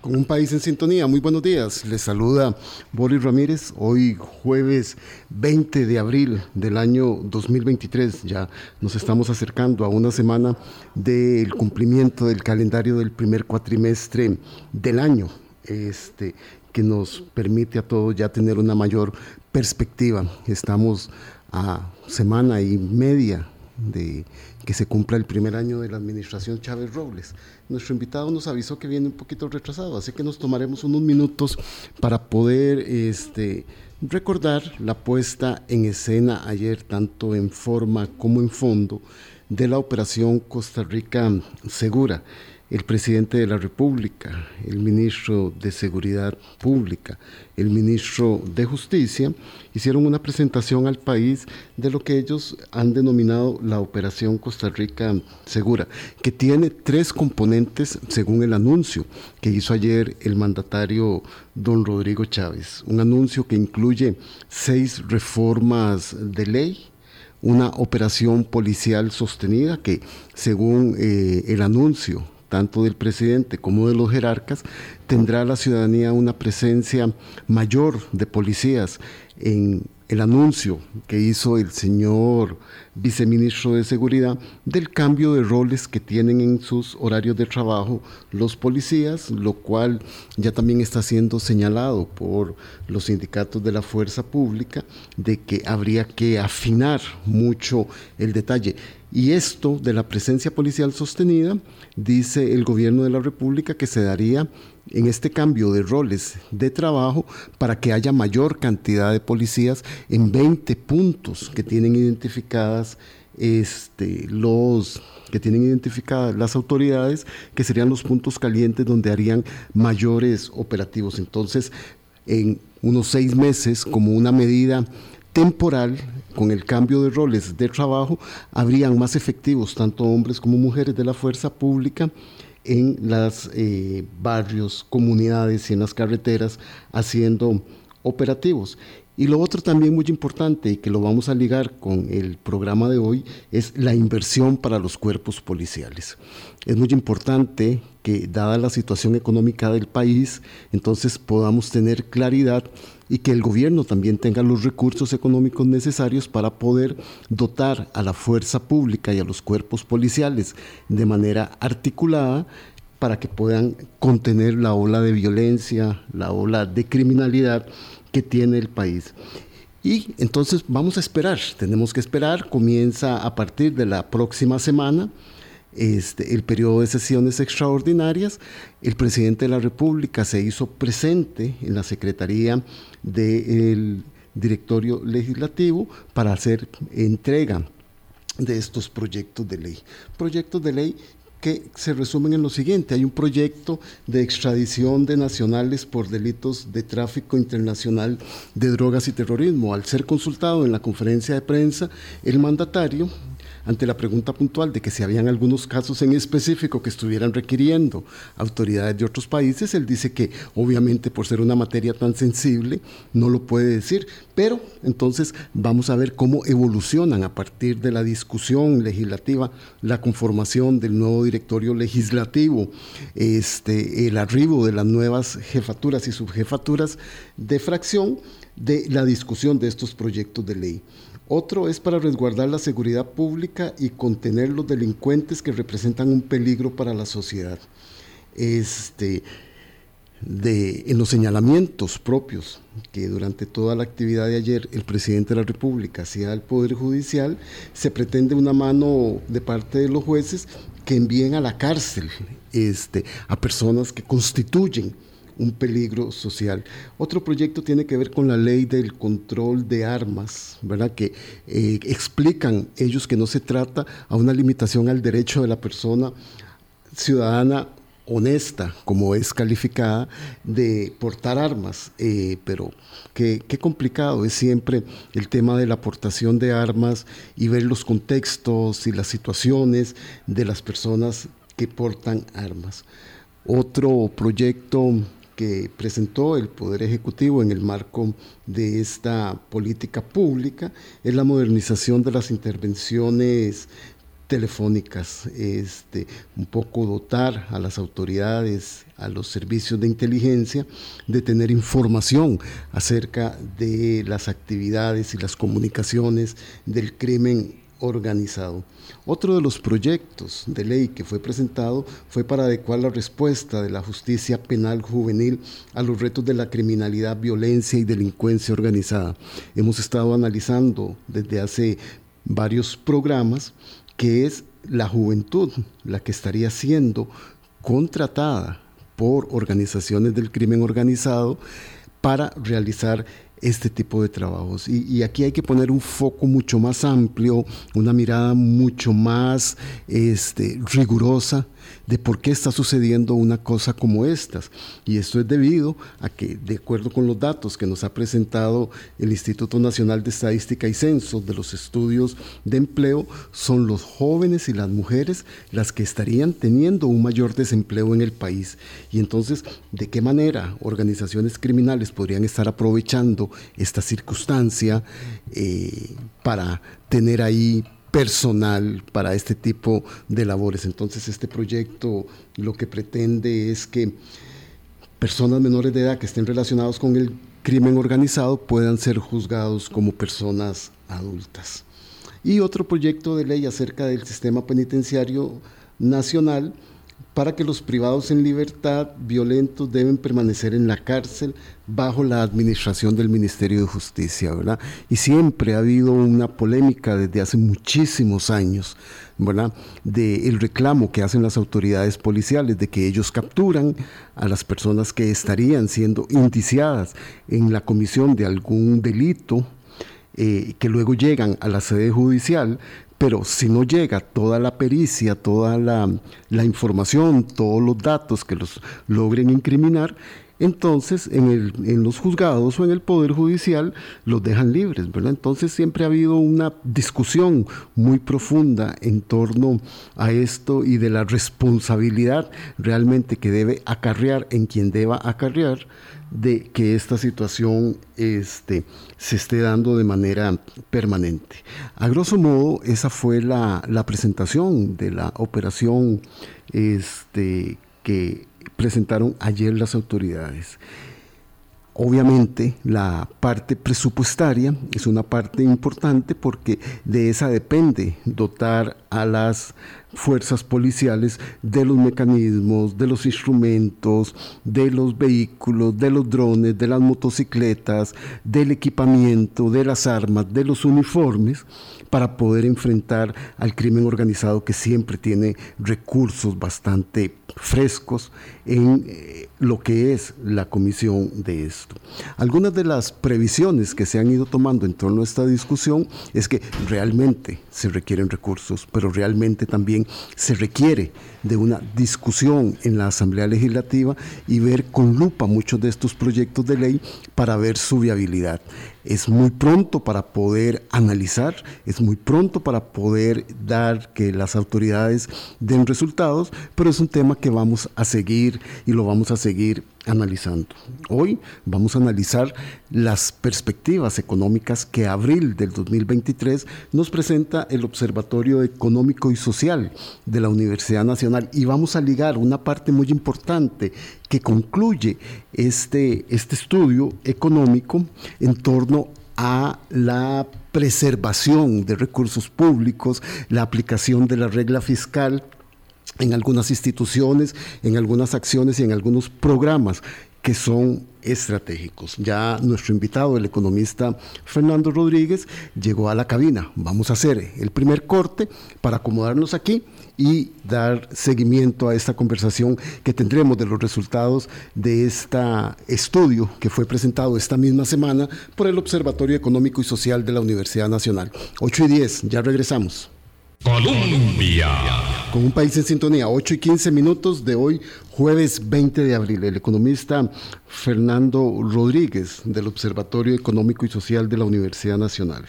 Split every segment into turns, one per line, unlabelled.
Con un país en sintonía, muy buenos días. Les saluda Boris Ramírez, hoy jueves 20 de abril del año 2023. Ya nos estamos acercando a una semana del cumplimiento del calendario del primer cuatrimestre del año, este, que nos permite a todos ya tener una mayor perspectiva. Estamos a semana y media de que se cumpla el primer año de la administración Chávez Robles. Nuestro invitado nos avisó que viene un poquito retrasado, así que nos tomaremos unos minutos para poder este, recordar la puesta en escena ayer, tanto en forma como en fondo, de la operación Costa Rica Segura el presidente de la República, el ministro de Seguridad Pública, el ministro de Justicia, hicieron una presentación al país de lo que ellos han denominado la Operación Costa Rica Segura, que tiene tres componentes según el anuncio que hizo ayer el mandatario don Rodrigo Chávez. Un anuncio que incluye seis reformas de ley, una operación policial sostenida que, según eh, el anuncio tanto del presidente como de los jerarcas, tendrá la ciudadanía una presencia mayor de policías en el anuncio que hizo el señor viceministro de Seguridad del cambio de roles que tienen en sus horarios de trabajo los policías, lo cual ya también está siendo señalado por los sindicatos de la fuerza pública de que habría que afinar mucho el detalle. Y esto de la presencia policial sostenida, dice el gobierno de la República que se daría en este cambio de roles de trabajo para que haya mayor cantidad de policías en 20 puntos que tienen identificadas este, los que tienen identificadas las autoridades, que serían los puntos calientes donde harían mayores operativos. Entonces, en unos seis meses, como una medida temporal, con el cambio de roles de trabajo, habrían más efectivos, tanto hombres como mujeres de la fuerza pública, en los eh, barrios, comunidades y en las carreteras haciendo operativos. Y lo otro también muy importante y que lo vamos a ligar con el programa de hoy es la inversión para los cuerpos policiales. Es muy importante que dada la situación económica del país, entonces podamos tener claridad y que el gobierno también tenga los recursos económicos necesarios para poder dotar a la fuerza pública y a los cuerpos policiales de manera articulada para que puedan contener la ola de violencia, la ola de criminalidad que tiene el país. Y entonces vamos a esperar, tenemos que esperar, comienza a partir de la próxima semana este, el periodo de sesiones extraordinarias, el presidente de la República se hizo presente en la Secretaría del Directorio Legislativo para hacer entrega de estos proyectos de ley. Proyectos de ley que se resumen en lo siguiente. Hay un proyecto de extradición de nacionales por delitos de tráfico internacional de drogas y terrorismo. Al ser consultado en la conferencia de prensa, el mandatario ante la pregunta puntual de que si habían algunos casos en específico que estuvieran requiriendo autoridades de otros países, él dice que obviamente por ser una materia tan sensible no lo puede decir, pero entonces vamos a ver cómo evolucionan a partir de la discusión legislativa, la conformación del nuevo directorio legislativo, este, el arribo de las nuevas jefaturas y subjefaturas de fracción de la discusión de estos proyectos de ley. Otro es para resguardar la seguridad pública y contener los delincuentes que representan un peligro para la sociedad. Este, en los señalamientos propios que durante toda la actividad de ayer el presidente de la República hacía al Poder Judicial, se pretende una mano de parte de los jueces que envíen a la cárcel este, a personas que constituyen un peligro social. Otro proyecto tiene que ver con la ley del control de armas, ¿verdad? Que eh, explican ellos que no se trata a una limitación al derecho de la persona ciudadana honesta, como es calificada, de portar armas, eh, pero qué, qué, complicado es siempre el tema de la aportación de armas y ver los contextos y las situaciones de las personas que portan armas. Otro proyecto que presentó el Poder Ejecutivo en el marco de esta política pública es la modernización de las intervenciones telefónicas, este, un poco dotar a las autoridades, a los servicios de inteligencia, de tener información acerca de las actividades y las comunicaciones del crimen organizado. Otro de los proyectos de ley que fue presentado fue para adecuar la respuesta de la justicia penal juvenil a los retos de la criminalidad, violencia y delincuencia organizada. Hemos estado analizando desde hace varios programas que es la juventud la que estaría siendo contratada por organizaciones del crimen organizado para realizar este tipo de trabajos. Y, aquí hay que poner un foco mucho más amplio, una mirada mucho más este, rigurosa de por qué está sucediendo una cosa como estas. Y esto es debido a que, de acuerdo con los datos que nos ha presentado el Instituto Nacional de Estadística y Censos de los estudios de empleo, son los jóvenes y las mujeres las que estarían teniendo un mayor desempleo en el país. Y entonces, ¿de qué manera organizaciones criminales podrían estar aprovechando esta circunstancia eh, para tener ahí personal para este tipo de labores. Entonces este proyecto lo que pretende es que personas menores de edad que estén relacionados con el crimen organizado puedan ser juzgados como personas adultas. Y otro proyecto de ley acerca del sistema penitenciario nacional para que los privados en libertad violentos deben permanecer en la cárcel bajo la administración del Ministerio de Justicia, ¿verdad? Y siempre ha habido una polémica desde hace muchísimos años, ¿verdad? De el reclamo que hacen las autoridades policiales de que ellos capturan a las personas que estarían siendo indiciadas en la comisión de algún delito eh, que luego llegan a la sede judicial, pero si no llega toda la pericia, toda la, información, todos los datos que los logren incriminar, entonces en, en, los juzgados o en el Poder Judicial los dejan libres, ¿verdad? Entonces siempre ha habido una discusión muy profunda en torno a esto y de la responsabilidad realmente que debe acarrear en quien deba acarrear de que esta situación este, se esté dando de manera permanente. A grosso modo, esa fue la, presentación de la operación este, que presentaron ayer las autoridades. Obviamente la parte presupuestaria es una parte importante porque de esa depende dotar a las fuerzas policiales de los mecanismos, de los instrumentos, de los vehículos, de los drones, de las motocicletas, del equipamiento, de las armas, de los uniformes para poder enfrentar al crimen organizado que siempre tiene recursos bastante frescos en eh, lo que es la comisión de esto. Algunas de las previsiones que se han ido tomando en torno a esta discusión es que realmente se requieren recursos, pero realmente también se requiere de una discusión en la Asamblea Legislativa y ver con lupa muchos de estos proyectos de ley para ver su viabilidad. Es muy pronto para poder analizar, es muy pronto para poder dar que las autoridades den resultados, pero es un tema que vamos a seguir y lo vamos a seguir analizando. Hoy vamos a analizar las perspectivas económicas que abril del 2023 nos presenta el Observatorio Económico y Social de la Universidad Nacional y vamos a ligar una parte muy importante que concluye este, este estudio económico en torno a la preservación de recursos públicos, la aplicación de la regla fiscal en algunas instituciones, en algunas acciones y en algunos programas que son estratégicos. Ya nuestro invitado, el economista Fernando Rodríguez, llegó a la cabina. Vamos a hacer el primer corte para acomodarnos aquí y dar seguimiento a esta conversación que tendremos de los resultados de este estudio que fue presentado esta misma semana por el Observatorio Económico y Social de la Universidad Nacional. 8 y 10, ya regresamos. Colombia. Con un país en sintonía, 8 y 15 minutos de hoy, jueves 20 de abril. El economista Fernando Rodríguez del Observatorio Económico y Social de la Universidad Nacional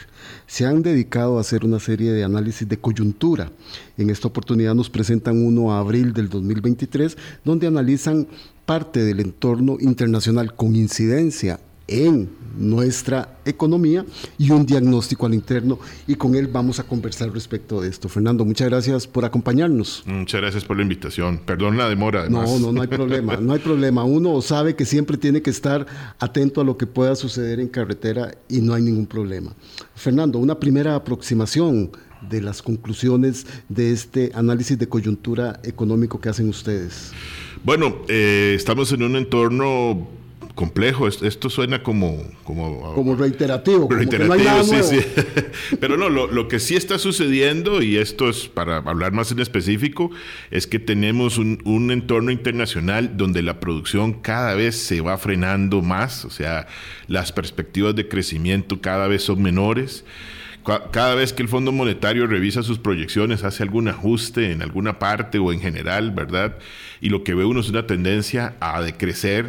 se han dedicado a hacer una serie de análisis de coyuntura. En esta oportunidad nos presentan uno a abril del 2023, donde analizan parte del entorno internacional con incidencia en nuestra economía y un diagnóstico al interno y con él vamos a conversar respecto de esto. Fernando, muchas gracias por acompañarnos.
Muchas gracias por la invitación. Perdón la demora.
No, no, no hay problema, no hay problema. Uno sabe que siempre tiene que estar atento a lo que pueda suceder en carretera y no hay ningún problema. Fernando, una primera aproximación de las conclusiones de este análisis de coyuntura económico que hacen ustedes.
Bueno, eh, estamos en un entorno complejo. Esto suena como...
Como, como reiterativo.
Reiterativo, sí, sí. Pero no, lo, que sí está sucediendo, y esto es para hablar más en específico, es que tenemos un, un entorno internacional donde la producción cada vez se va frenando más, o sea, las perspectivas de crecimiento cada vez son menores. Cada vez que el Fondo Monetario revisa sus proyecciones, hace algún ajuste en alguna parte o en general, ¿verdad? Y lo que ve uno es una tendencia a decrecer.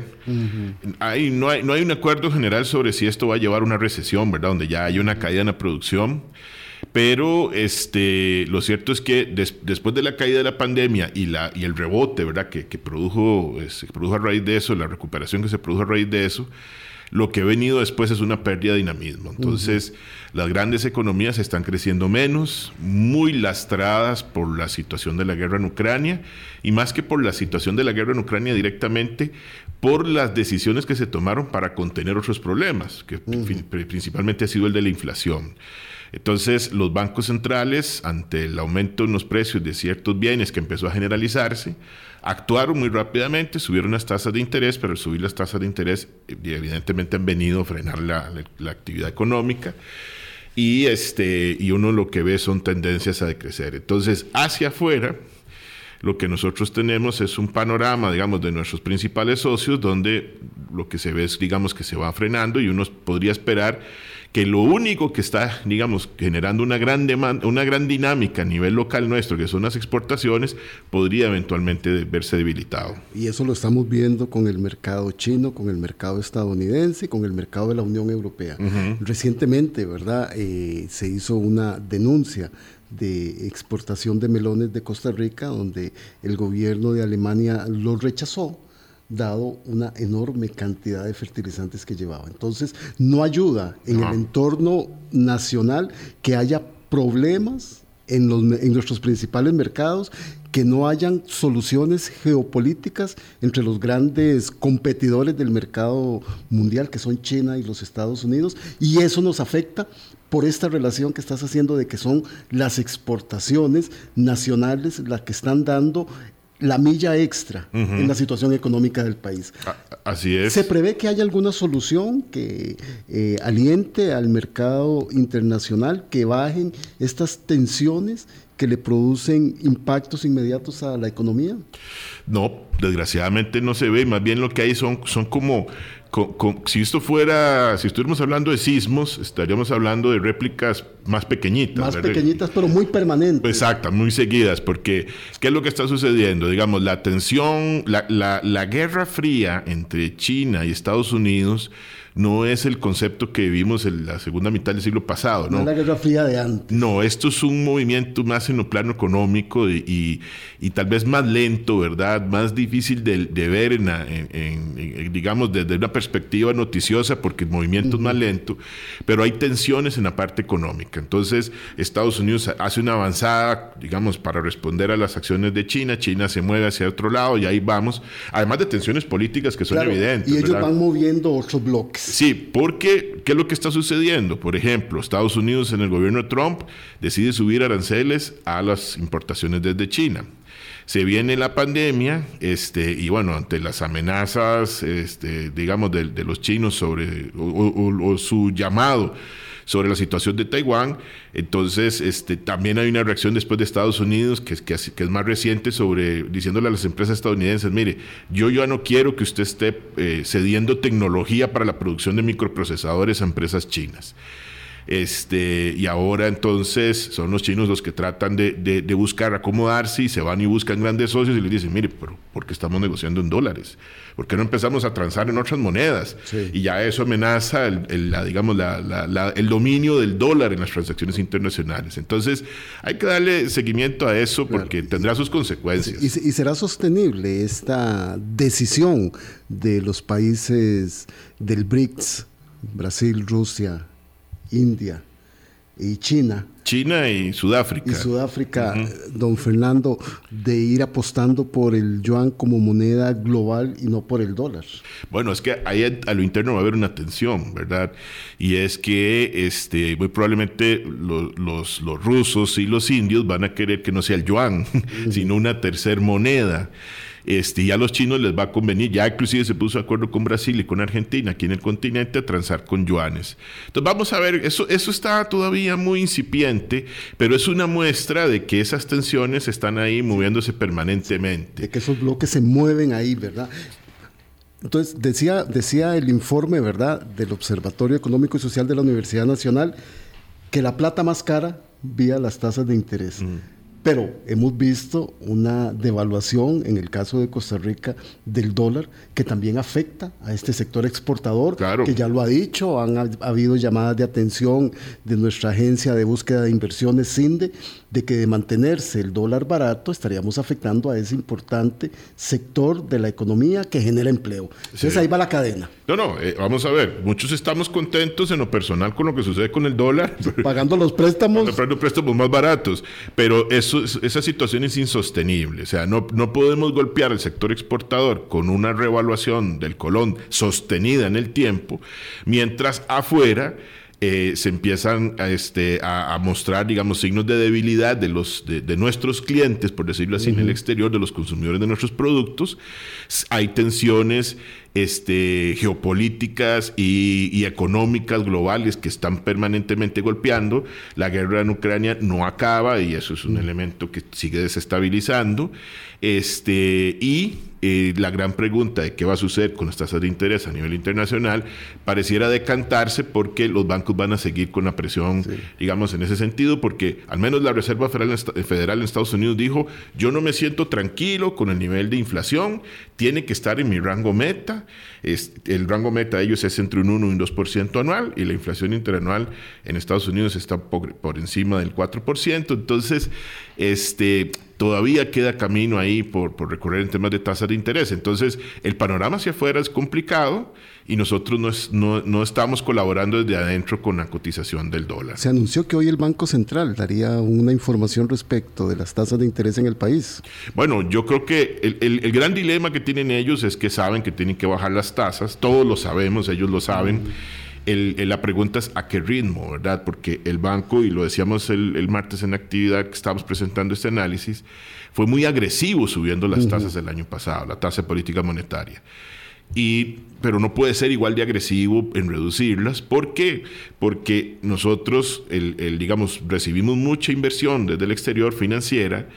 hay, no, hay, no hay un acuerdo general sobre si esto va a llevar a una recesión, ¿verdad? Donde ya hay una caída en la producción. Pero este, lo cierto es que después de la caída de la pandemia y, la, y el rebote ¿verdad? Que, que produjo, se produjo a raíz de eso, la recuperación que se produjo a raíz de eso, lo que ha venido después es una pérdida de dinamismo. Entonces, las grandes economías están creciendo menos, muy lastradas por la situación de la guerra en Ucrania, y más que por la situación de la guerra en Ucrania directamente, por las decisiones que se tomaron para contener otros problemas, que principalmente ha sido el de la inflación. Entonces, los bancos centrales, ante el aumento en los precios de ciertos bienes que empezó a generalizarse, actuaron muy rápidamente, subieron las tasas de interés, pero al subir las tasas de interés, evidentemente han venido a frenar la, actividad económica. Y, este, y uno lo que ve son tendencias a decrecer. Entonces, hacia afuera, lo que nosotros tenemos es un panorama, digamos, de nuestros principales socios, donde lo que se ve es, digamos, que se va frenando y uno podría esperar que lo único que está, digamos, generando una gran demanda, una gran dinámica a nivel local nuestro, que son las exportaciones, podría eventualmente verse debilitado.
Y eso lo estamos viendo con el mercado chino, con el mercado estadounidense, con el mercado de la Unión Europea. Recientemente, ¿verdad? Eh, se hizo una denuncia de exportación de melones de Costa Rica, donde el gobierno de Alemania lo rechazó dado una enorme cantidad de fertilizantes que llevaba. Entonces, no ayuda en el entorno nacional que haya problemas en, los, en nuestros principales mercados, que no hayan soluciones geopolíticas entre los grandes competidores del mercado mundial, que son China y los Estados Unidos, y eso nos afecta por esta relación que estás haciendo de que son las exportaciones nacionales las que están dando la milla extra en la situación económica del país.
Así es.
¿Se prevé que haya alguna solución que eh, aliente al mercado internacional, que bajen estas tensiones que le producen impactos inmediatos a la economía?
No, desgraciadamente no se ve, más bien lo que hay son, son como si esto fuera, si estuviéramos hablando de sismos, estaríamos hablando de réplicas más pequeñitas.
Más pequeñitas, pero muy permanentes.
Exacto, muy seguidas, porque ¿qué es lo que está sucediendo? Digamos, la tensión, la, la, la guerra fría entre China y Estados Unidos no es el concepto que vimos en la segunda mitad del siglo pasado. No,
no es la Guerra Fría de antes.
No, esto es un movimiento más en el plano económico y, y, tal vez más lento, ¿verdad? Más difícil de, de ver, en, en, digamos, desde una perspectiva noticiosa, porque el movimiento es más lento, pero hay tensiones en la parte económica. Entonces, Estados Unidos hace una avanzada, digamos, para responder a las acciones de China, China se mueve hacia otro lado y ahí vamos, además de tensiones políticas que son evidentes.
Y ellos van moviendo otros bloques.
Sí, porque ¿qué es lo que está sucediendo? Por ejemplo, Estados Unidos en el gobierno de Trump decide subir aranceles a las importaciones desde China. Se viene la pandemia, este, y bueno, ante las amenazas, este, digamos, de, los chinos sobre o su llamado sobre la situación de Taiwán. Entonces, este, también hay una reacción después de Estados Unidos, que, que, que es más reciente, sobre diciéndole a las empresas estadounidenses, mire, yo ya no quiero que usted esté eh, cediendo tecnología para la producción de microprocesadores a empresas chinas. Este, y ahora entonces son los chinos los que tratan de, de, buscar acomodarse y se van y buscan grandes socios y les dicen, mire, pero ¿por qué estamos negociando en dólares? ¿Por qué no empezamos a transar en otras monedas? Y ya eso amenaza el, la, digamos, la, el dominio del dólar en las transacciones internacionales. Entonces hay que darle seguimiento a eso porque tendrá sus consecuencias.
¿Y, ¿Y será sostenible esta decisión de los países del BRICS? Brasil, Rusia, India y China.
China y Sudáfrica.
Y Sudáfrica, don Fernando, de ir apostando por el yuan como moneda global y no por el dólar.
Bueno, es que ahí a lo interno va a haber una tensión, ¿verdad? Y es que este, muy probablemente los, los, los rusos y los indios van a querer que no sea el yuan, sino una tercera moneda. Este, ya a los chinos les va a convenir, ya inclusive se puso de acuerdo con Brasil y con Argentina aquí en el continente a transar con yuanes. Entonces vamos a ver, eso, eso está todavía muy incipiente, pero es una muestra de que esas tensiones están ahí moviéndose permanentemente.
De que esos bloques se mueven ahí, ¿verdad? Entonces, decía, decía el informe, ¿verdad?, del Observatorio Económico y Social de la Universidad Nacional, que la plata más cara vía las tasas de interés. Pero hemos visto una devaluación en el caso de Costa Rica del dólar que también afecta a este sector exportador, que ya lo ha dicho, han ha, habido llamadas de atención de nuestra agencia de búsqueda de inversiones CINDE, de que de mantenerse el dólar barato estaríamos afectando a ese importante sector de la economía que genera empleo. Entonces ahí va la cadena.
No, no, eh, vamos a ver, muchos estamos contentos en lo personal con lo que sucede con el dólar.
Pagando los préstamos.
Pagando préstamos más baratos, pero eso esa situación es insostenible. O sea, no, no podemos golpear al sector exportador con una revaluación del colón sostenida en el tiempo, mientras afuera eh, se empiezan a, este, a, mostrar, digamos, signos de debilidad de, los, de, nuestros clientes, por decirlo así, en el exterior, de los consumidores de nuestros productos. Hay tensiones este, geopolíticas y, económicas globales que están permanentemente golpeando. La guerra en Ucrania no acaba y eso es un elemento que sigue desestabilizando. Este, y eh, la gran pregunta de qué va a suceder con las tasas de interés a nivel internacional pareciera decantarse porque los bancos van a seguir con la presión, digamos, en ese sentido, porque al menos la Reserva Federal en Estados Unidos dijo, yo no me siento tranquilo con el nivel de inflación, tiene que estar en mi rango meta, el rango meta de ellos es entre un 1 y un 2% anual y la inflación interanual en Estados Unidos está por, encima del 4%, entonces, este todavía queda camino ahí por, por, recorrer en temas de tasas de interés. Entonces, el panorama hacia afuera es complicado y nosotros no, no, estamos colaborando desde adentro con la cotización del dólar.
Se anunció que hoy el Banco Central daría una información respecto de las tasas de interés en el país.
Bueno, yo creo que el, el, el gran dilema que tienen ellos es que saben que tienen que bajar las tasas, todos lo sabemos, ellos lo saben. El, la pregunta es a qué ritmo, ¿verdad? Porque el banco, y lo decíamos el, martes en la actividad que estábamos presentando este análisis, fue muy agresivo subiendo las tasas del año pasado, la tasa de política monetaria. Y, pero no puede ser igual de agresivo en reducirlas. ¿Por qué? Porque nosotros, el, digamos, recibimos mucha inversión desde el exterior financiera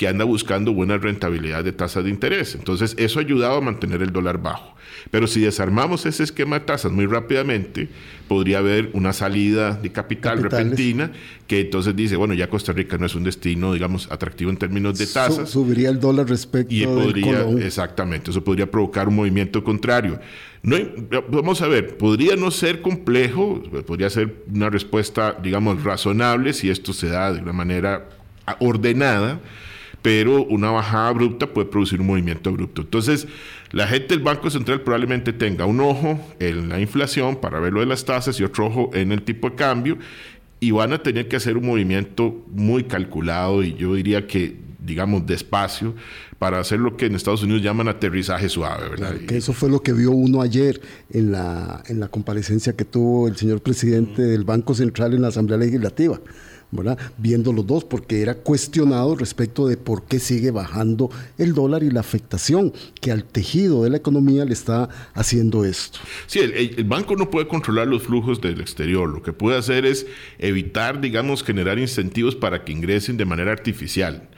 que anda buscando buena rentabilidad de tasas de interés. Entonces, eso ha ayudado a mantener el dólar bajo. Pero si desarmamos ese esquema de tasas muy rápidamente, podría haber una salida de capital repentina que entonces dice, bueno, ya Costa Rica no es un destino, digamos, atractivo en términos de tasas.
subiría el dólar respecto
y podría, Exactamente, eso podría provocar un movimiento contrario. No, vamos a ver, podría no ser complejo, podría ser una respuesta, digamos, razonable si esto se da de una manera ordenada, pero una bajada abrupta puede producir un movimiento abrupto. Entonces, la gente del Banco Central probablemente tenga un ojo en la inflación para ver lo de las tasas y otro ojo en el tipo de cambio y van a tener que hacer un movimiento muy calculado y yo diría que, digamos, despacio para hacer lo que en Estados Unidos llaman aterrizaje suave, ¿verdad?
que eso fue lo que vio uno ayer en la, en la comparecencia que tuvo el señor presidente del Banco Central en la Asamblea Legislativa viendo los dos, porque era cuestionado respecto de por qué sigue bajando el dólar y la afectación que al tejido de la economía le está haciendo esto.
Sí, el, banco no puede controlar los flujos del exterior, lo que puede hacer es evitar, digamos, generar incentivos para que ingresen de manera artificial.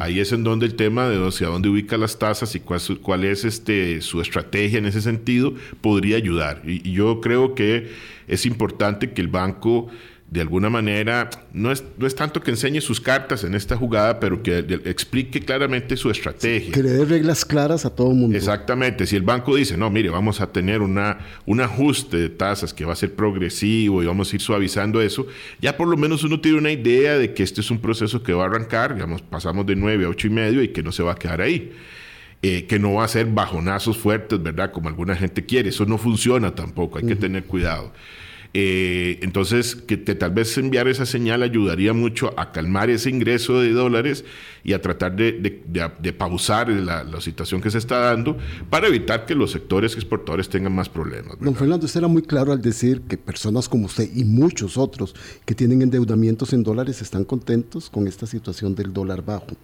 Ahí es en donde el tema de hacia dónde ubica las tasas y cuál, cuál es este, su estrategia en ese sentido podría ayudar. y yo creo que es importante que el banco de alguna manera, no es, no es tanto que enseñe sus cartas en esta jugada, pero que explique claramente su estrategia.
Que le dé reglas claras a todo el mundo.
Exactamente. Si el banco dice, no, mire, vamos a tener una, un ajuste de tasas que va a ser progresivo y vamos a ir suavizando eso, ya por lo menos uno tiene una idea de que este es un proceso que va a arrancar, digamos, pasamos de 9 a 8 y medio y que no se va a quedar ahí. eh, que no va a ser bajonazos fuertes, ¿verdad? Como alguna gente quiere. Eso no funciona tampoco, hay que tener cuidado. Eh, entonces, que tal vez enviar esa señal ayudaría mucho a calmar ese ingreso de dólares y a tratar de, pausar la, situación que se está dando para evitar que los sectores exportadores tengan más problemas.
Don Fernando, usted era muy claro al decir que personas como usted y muchos otros que tienen endeudamientos en dólares están contentos con esta situación del dólar bajo.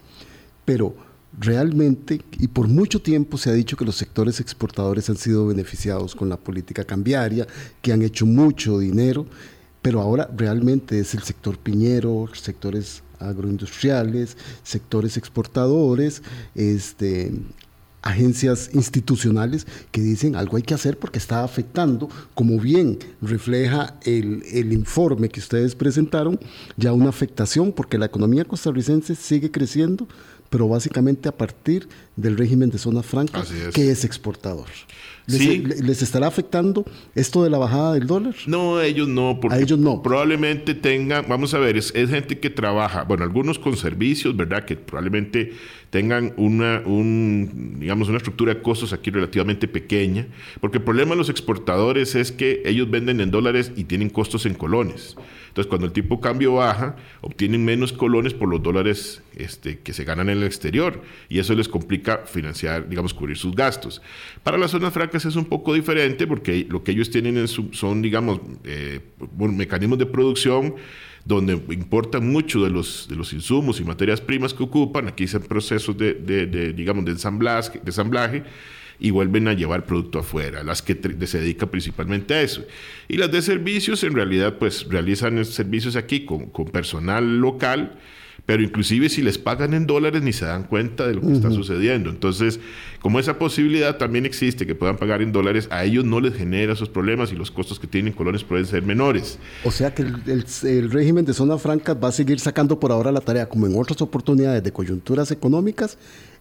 Pero realmente, y por mucho tiempo se ha dicho que los sectores exportadores han sido beneficiados con la política cambiaria, que han hecho mucho dinero, pero ahora realmente es el sector piñero, sectores agroindustriales, sectores exportadores, este, agencias institucionales que dicen algo hay que hacer porque está afectando, como bien refleja el, el, informe que ustedes presentaron, ya una afectación porque la economía costarricense sigue creciendo, pero básicamente a partir del régimen de zonas francas, que es exportador. Les, estará afectando esto de la bajada del dólar?
No, ellos no, porque
a ellos no.
probablemente tengan, vamos a ver, es, gente que trabaja, bueno, algunos con servicios, ¿verdad? Que probablemente tengan una, un, digamos, una estructura de costos aquí relativamente pequeña, porque el problema de los exportadores es que ellos venden en dólares y tienen costos en colones. Entonces, cuando el tipo de cambio baja, obtienen menos colones por los dólares este, que se ganan en el exterior y eso les complica financiar, digamos, cubrir sus gastos. Para las zonas francas es un poco diferente porque lo que ellos tienen son, digamos, eh, mecanismos de producción donde importan mucho de los, de los insumos y materias primas que ocupan, aquí hacen procesos de, de digamos, de ensamblaje, de ensamblaje y vuelven a llevar producto afuera, las que se dedican principalmente a eso. Y las de servicios en realidad pues realizan servicios aquí con, con personal local, pero inclusive si les pagan en dólares ni se dan cuenta de lo que está sucediendo. Entonces, como esa posibilidad también existe que puedan pagar en dólares, a ellos no les genera esos problemas y los costos que tienen colones pueden ser menores.
O sea que el, el régimen de zona franca va a seguir sacando por ahora la tarea, como en otras oportunidades de coyunturas económicas,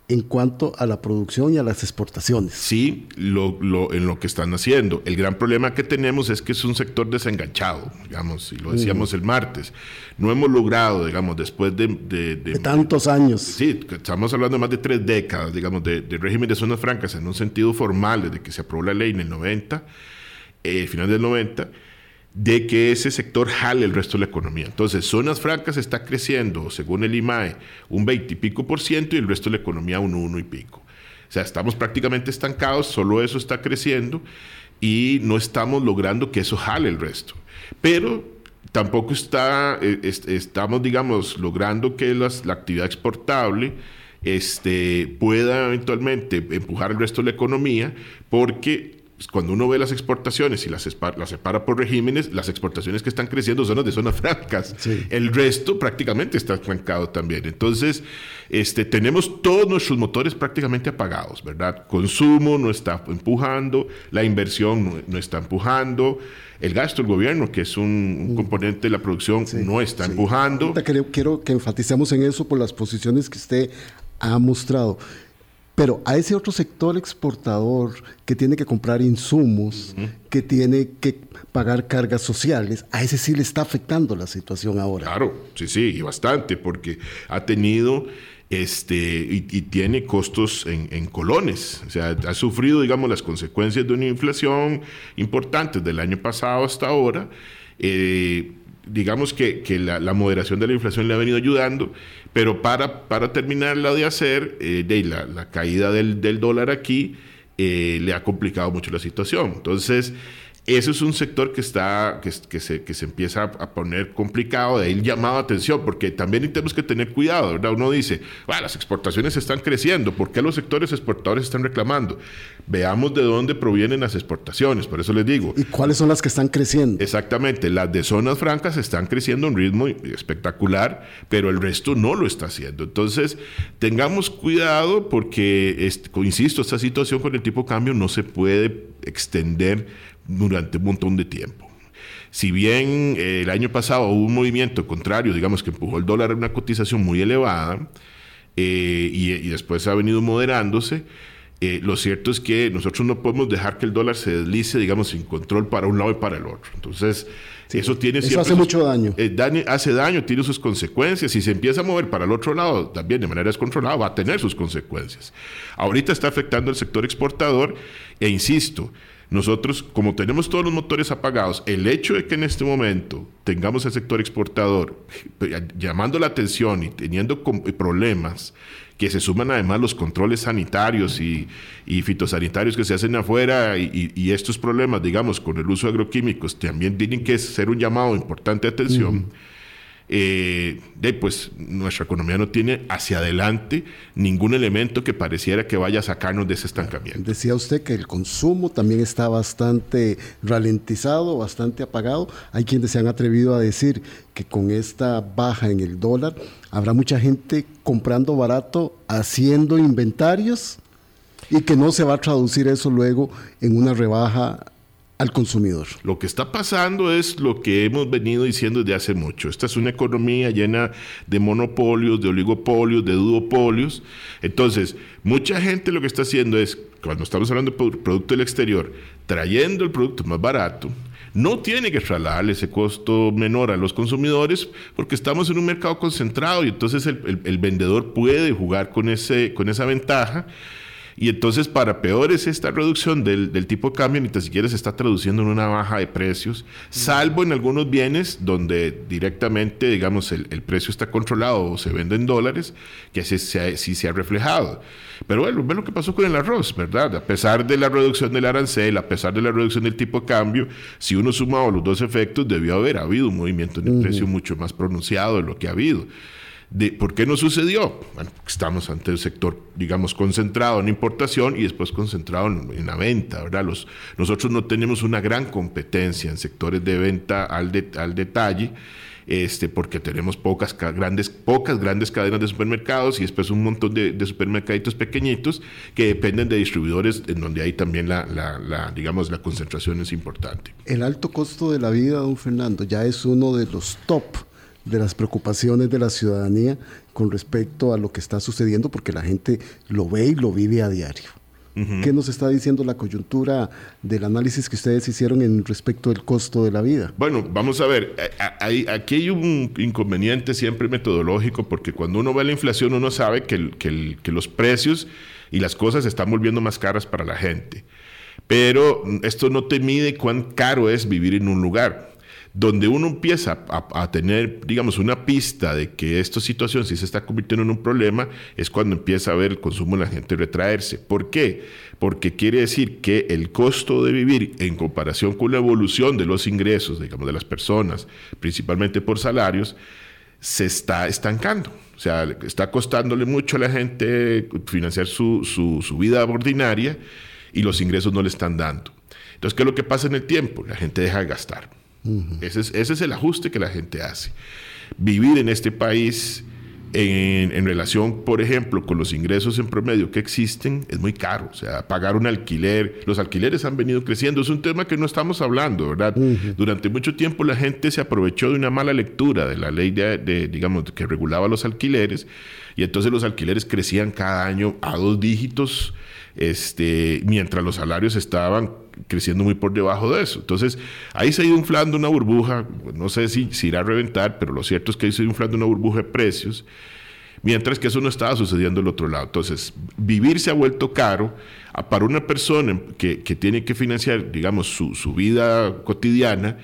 en cuanto a la producción y a las exportaciones.
Sí, lo, lo, en lo que están haciendo. El gran problema que tenemos es que es un sector desenganchado, digamos, y lo decíamos el martes. No hemos logrado, digamos, después de...
De, tantos años.
Sí, estamos hablando de más de tres décadas, digamos, de, régimen de zonas francas en un sentido formal, desde que se aprobó la ley en el 90, eh, final del 90 de que ese sector jale el resto de la economía. Entonces, zonas francas está creciendo, según el IMAE, un 20 y pico por ciento y el resto de la economía un 1 y pico. O sea, estamos prácticamente estancados, solo eso está creciendo y no estamos logrando que eso jale el resto. Pero tampoco está, eh, estamos, digamos, logrando que la actividad exportable este, pueda eventualmente empujar el resto de la economía porque cuando uno ve las exportaciones y las, las, separa por regímenes, las exportaciones que están creciendo son las de zonas francas. El resto prácticamente está estancado también. Entonces, este, tenemos todos nuestros motores prácticamente apagados, ¿verdad? Consumo no está empujando, la inversión no, está empujando, el gasto del gobierno, que es un, componente de la producción, no está empujando.
Quiero, quiero que enfaticemos en eso por las posiciones que usted ha mostrado. Pero a ese otro sector exportador que tiene que comprar insumos, que tiene que pagar cargas sociales, a ese sí le está afectando la situación ahora.
Claro, sí, sí, y bastante, porque ha tenido este, y, tiene costos en, colones. O sea, ha sufrido, digamos, las consecuencias de una inflación importante del año pasado hasta ahora. Eh, digamos que, la, moderación de la inflación le ha venido ayudando, pero para, para terminarla de hacer, eh, la, caída del, del dólar aquí eh, le ha complicado mucho la situación. Entonces, eso es un sector que, está, que, que, se, que se empieza a poner complicado, de ahí el llamado a atención, porque también tenemos que tener cuidado, ¿verdad? Uno dice, las exportaciones están creciendo, ¿por qué los sectores exportadores están reclamando? Veamos de dónde provienen las exportaciones, por eso les digo.
¿Y cuáles son las que están creciendo?
Exactamente, las de zonas francas están creciendo a un ritmo espectacular, pero el resto no lo está haciendo. Entonces, tengamos cuidado porque, insisto, esta situación con el tipo de cambio no se puede extender durante un montón de tiempo. Si bien eh, el año pasado hubo un movimiento contrario, digamos que empujó el dólar a una cotización muy elevada eh, y, después ha venido moderándose, eh, lo cierto es que nosotros no podemos dejar que el dólar se deslice, digamos, sin control para un lado y para el otro. Entonces, eso tiene
eso hace mucho daño.
Eh, hace daño, tiene sus consecuencias. Si se empieza a mover para el otro lado, también de manera descontrolada, va a tener sus consecuencias. Ahorita está afectando al sector exportador e insisto, nosotros, como tenemos todos los motores apagados, el hecho de que en este momento tengamos el sector exportador llamando la atención y teniendo problemas, que se suman además los controles sanitarios y, fitosanitarios que se hacen afuera y, estos problemas, digamos, con el uso de agroquímicos, también tienen que ser un llamado importante de atención eh, pues nuestra economía no tiene hacia adelante ningún elemento que pareciera que vaya a sacarnos de ese estancamiento.
Decía usted que el consumo también está bastante ralentizado, bastante apagado. Hay quienes se han atrevido a decir que con esta baja en el dólar habrá mucha gente comprando barato, haciendo inventarios y que no se va a traducir eso luego en una rebaja al consumidor.
Lo que está pasando es lo que hemos venido diciendo desde hace mucho. Esta es una economía llena de monopolios, de oligopolios, de duopolios. Entonces, mucha gente lo que está haciendo es, cuando estamos hablando de producto del exterior, trayendo el producto más barato, no tiene que trasladarle ese costo menor a los consumidores porque estamos en un mercado concentrado y entonces el, el vendedor puede jugar con, ese, con esa ventaja y entonces, para peores, esta reducción del, tipo de cambio ni siquiera se está traduciendo en una baja de precios, salvo en algunos bienes donde directamente, digamos, el, precio está controlado o se vende en dólares, que sí se, se ha reflejado. Pero bueno, ve lo que pasó con el arroz, ¿verdad? A pesar de la reducción del arancel, a pesar de la reducción del tipo de cambio, si uno sumaba los dos efectos, debió haber habido un movimiento en el precio mucho más pronunciado de lo que ha habido. ¿Por qué no sucedió? Bueno, estamos ante el sector, digamos, concentrado en importación y después concentrado en, la venta, ¿verdad? Los, nosotros no tenemos una gran competencia en sectores de venta al, al detalle, este, porque tenemos pocas grandes, pocas grandes cadenas de supermercados y después un montón de, de supermercaditos pequeñitos que dependen de distribuidores en donde hay también la, la, digamos, la concentración es importante.
El alto costo de la vida, don Fernando, ya es uno de los top de las preocupaciones de la ciudadanía con respecto a lo que está sucediendo, porque la gente lo ve y lo vive a diario. ¿Qué nos está diciendo la coyuntura del análisis que ustedes hicieron en respecto del costo de la vida?
Bueno, vamos a ver, aquí hay un inconveniente siempre metodológico, porque cuando uno ve la inflación uno sabe que, que los precios y las cosas se están volviendo más caras para la gente. Pero esto no te mide cuán caro es vivir en un lugar donde uno empieza a, tener, digamos, una pista de que esta situación sí se está convirtiendo en un problema, es cuando empieza a ver el consumo de la gente retraerse. ¿Por qué? Porque quiere decir que el costo de vivir en comparación con la evolución de los ingresos, digamos, de las personas, principalmente por salarios, se está estancando. O sea, está costándole mucho a la gente financiar su, su vida ordinaria y los ingresos no le están dando. Entonces, ¿qué es lo que pasa en el tiempo? La gente deja de gastar ese, es, el ajuste que la gente hace. Vivir en este país en, relación, por ejemplo, con los ingresos en promedio que existen, es muy caro. O sea, pagar un alquiler, los alquileres han venido creciendo. Es un tema que no estamos hablando, ¿verdad? Durante mucho tiempo la gente se aprovechó de una mala lectura de la ley de, digamos, que regulaba los alquileres y entonces los alquileres crecían cada año a dos dígitos, este, mientras los salarios estaban creciendo muy por debajo de eso. Entonces, ahí se ha ido inflando una burbuja, no sé si, si irá a reventar, pero lo cierto es que ahí se ha ido inflando una burbuja de precios, mientras que eso no estaba sucediendo al otro lado. Entonces, vivir se ha vuelto caro para una persona que, que tiene que financiar, digamos, su, su vida cotidiana,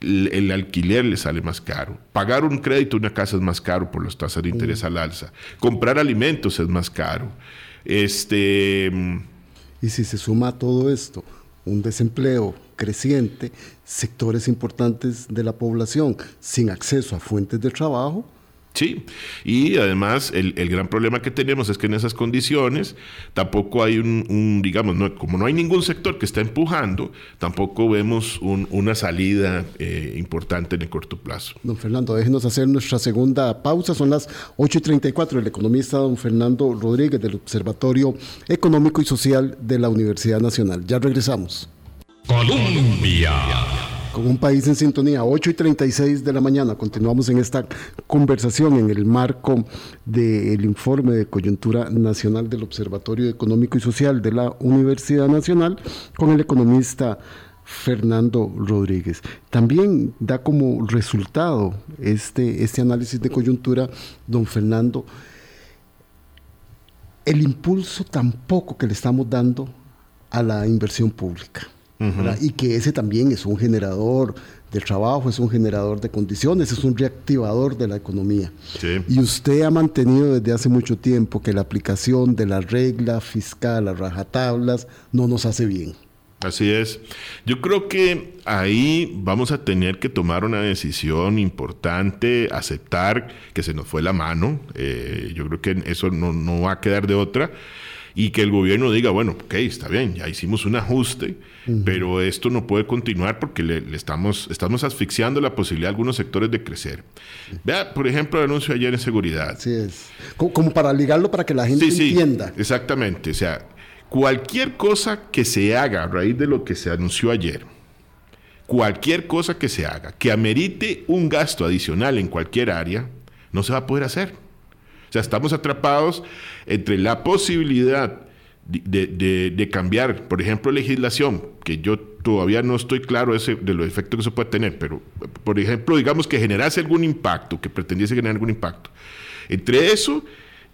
el, alquiler le sale más caro. Pagar un crédito una casa es más caro por las tasas de interés al alza. Comprar alimentos es más caro. Este...
Y si se suma a todo esto un desempleo creciente, sectores importantes de la población sin acceso a fuentes de trabajo,
Sí, y además el, gran problema que tenemos es que en esas condiciones tampoco hay un, digamos, no, como no hay ningún sector que está empujando, tampoco vemos una salida eh, importante en el corto plazo.
Don Fernando, déjenos hacer nuestra segunda pausa, son las 8.34, el economista don Fernando Rodríguez del Observatorio Económico y Social de la Universidad Nacional. Ya regresamos. Colombia con un país en sintonía, 8 y 36 de la mañana. Continuamos en esta conversación en el marco del informe de coyuntura nacional del Observatorio Económico y Social de la Universidad Nacional con el economista Fernando Rodríguez. También da como resultado este, este análisis de coyuntura, don Fernando, el impulso tampoco que le estamos dando a la inversión pública. Y que ese también es un generador de trabajo, es un generador de condiciones, es un reactivador de la economía. Y usted ha mantenido desde hace mucho tiempo que la aplicación de la regla fiscal a rajatablas no nos hace bien.
Así es. Yo creo que ahí vamos a tener que tomar una decisión importante, aceptar que se nos fue la mano. Eh, yo creo que eso no, va a quedar de otra. Y que el gobierno diga, bueno, ok, está bien, ya hicimos un ajuste, pero esto no puede continuar porque le, estamos, estamos asfixiando la posibilidad de algunos sectores de crecer. Vea, por ejemplo, el anuncio ayer en seguridad.
Así es. Como, para ligarlo para que la gente sí, entienda.
Sí, exactamente. O sea, cualquier cosa que se haga a raíz de lo que se anunció ayer, cualquier cosa que se haga que amerite un gasto adicional en cualquier área, no se va a poder hacer. O sea, estamos atrapados entre la posibilidad de, cambiar, por ejemplo, legislación, que yo todavía no estoy claro ese, de los efectos que eso puede tener, pero, por ejemplo, digamos que generase algún impacto, que pretendiese generar algún impacto. Entre eso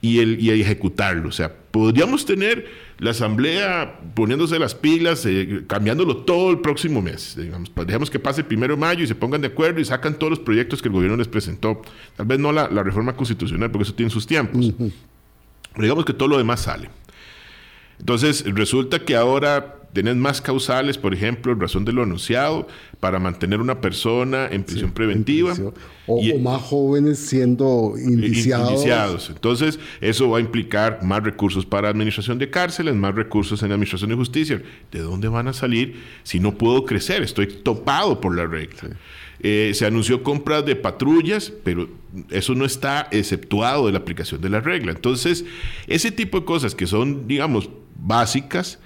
y, el, y ejecutarlo. O sea, podríamos tener la Asamblea poniéndose las pilas, eh, cambiándolo todo el próximo mes. Digamos, pues, dejemos que pase el primero de mayo y se pongan de acuerdo y sacan todos los proyectos que el gobierno les presentó. Tal vez no la, reforma constitucional, porque eso tiene sus tiempos. Pero digamos que todo lo demás sale. Entonces, resulta que ahora tenés más causales, por ejemplo, en razón de lo anunciado, para mantener una persona en prisión preventiva.
o, más jóvenes siendo indiciados. indiciados.
Entonces, eso va a implicar más recursos para administración de cárceles, más recursos en administración de justicia. ¿De dónde van a salir si no puedo crecer? Estoy topado por la regla. Eh, se anunció compras de patrullas, pero eso no está exceptuado de la aplicación de la regla. Entonces, ese tipo de cosas que son, digamos, básicas,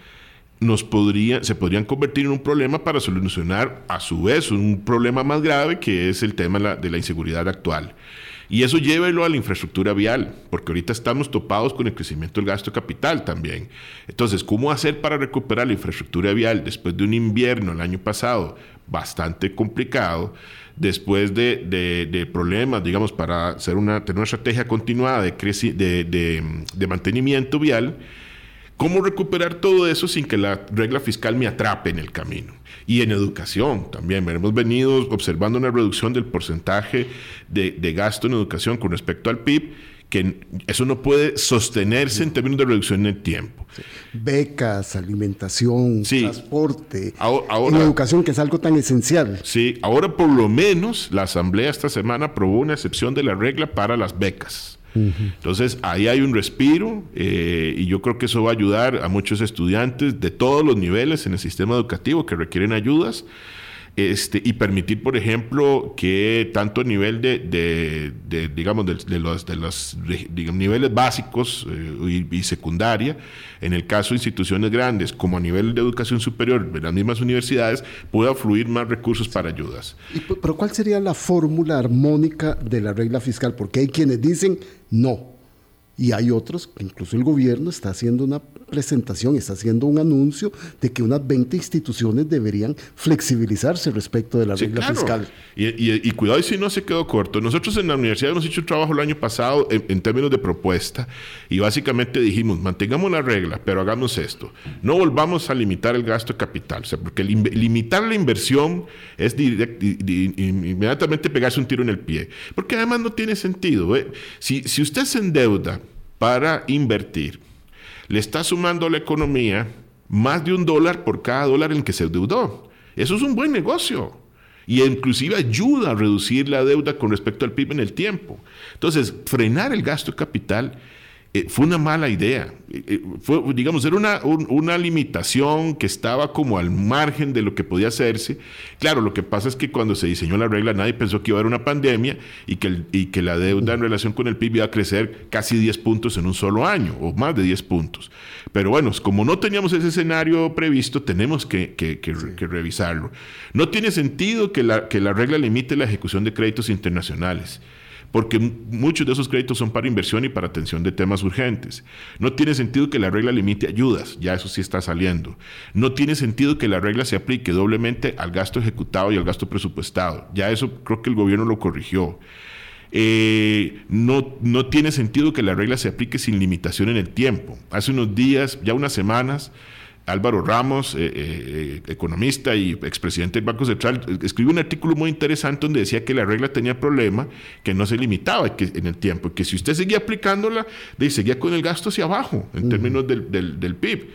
nos podría, se podrían convertir en un problema para solucionar a su vez un problema más grave que es el tema de la inseguridad actual. Y eso llévelo a la infraestructura vial, porque ahorita estamos topados con el crecimiento del gasto capital también. Entonces, ¿cómo hacer para recuperar la infraestructura vial después de un invierno el año pasado bastante complicado? Después de, problemas, digamos, para hacer una, tener una estrategia continuada de, de mantenimiento vial, ¿Cómo recuperar todo eso sin que la regla fiscal me atrape en el camino? Y en educación también. Hemos venido observando una reducción del porcentaje de, gasto en educación con respecto al PIB que eso no puede sostenerse en términos de reducción en el tiempo.
Becas, alimentación, transporte, ahora, educación que es algo tan esencial.
Sí, ahora por lo menos la Asamblea esta semana aprobó una excepción de la regla para las becas. Entonces, ahí hay un respiro eh, y yo creo que eso va a ayudar a muchos estudiantes de todos los niveles en el sistema educativo que requieren ayudas. Este, y permitir, por ejemplo, que tanto a nivel de, digamos, de, los, de los niveles básicos eh, y, secundaria, en el caso de instituciones grandes, como a nivel de educación superior, de las mismas universidades, pueda fluir más recursos para ayudas.
pero ¿cuál sería la fórmula armónica de la regla fiscal? Porque hay quienes dicen no y hay otros incluso el gobierno está haciendo una presentación, está haciendo un anuncio de que unas 20 instituciones deberían flexibilizarse respecto de la regla fiscal.
Y, cuidado y si no se quedó corto. Nosotros en la universidad hemos hecho un trabajo el año pasado en, términos de propuesta y básicamente dijimos, mantengamos la regla, pero hagamos esto. No volvamos a limitar el gasto de capital, o sea, porque limitar la inversión es inmediatamente pegarse un tiro en el pie, porque además no tiene sentido. ¿eh? Si, si usted se endeuda, para invertir, le está sumando a la economía más de un dólar por cada dólar en que se endeudó. Eso es un buen negocio. Y inclusive ayuda a reducir la deuda con respecto al PIB en el tiempo. Entonces, frenar el gasto de capital eh, fue una mala idea. Eh, eh, fue, digamos, era una, una, limitación que estaba como al margen de lo que podía hacerse. Claro, lo que pasa es que cuando se diseñó la regla nadie pensó que iba a haber una pandemia y que, y que la deuda en relación con el PIB iba a crecer casi 10 puntos en un solo año, o más de 10 puntos. Pero bueno, como no teníamos ese escenario previsto, tenemos que, que, que revisarlo. No tiene sentido que la, que la regla limite la ejecución de créditos internacionales porque muchos de esos créditos son para inversión y para atención de temas urgentes. No tiene sentido que la regla limite ayudas, ya eso sí está saliendo. No tiene sentido que la regla se aplique doblemente al gasto ejecutado y al gasto presupuestado, ya eso creo que el gobierno lo corrigió. Eh, no, no tiene sentido que la regla se aplique sin limitación en el tiempo. Hace unos días, ya unas semanas, Álvaro Ramos, eh, eh, economista y expresidente del Banco Central, escribió un artículo muy interesante donde decía que la regla tenía problema, que no se limitaba que, en el tiempo, que si usted seguía aplicándola, seguía con el gasto hacia abajo en términos del, del, del PIB.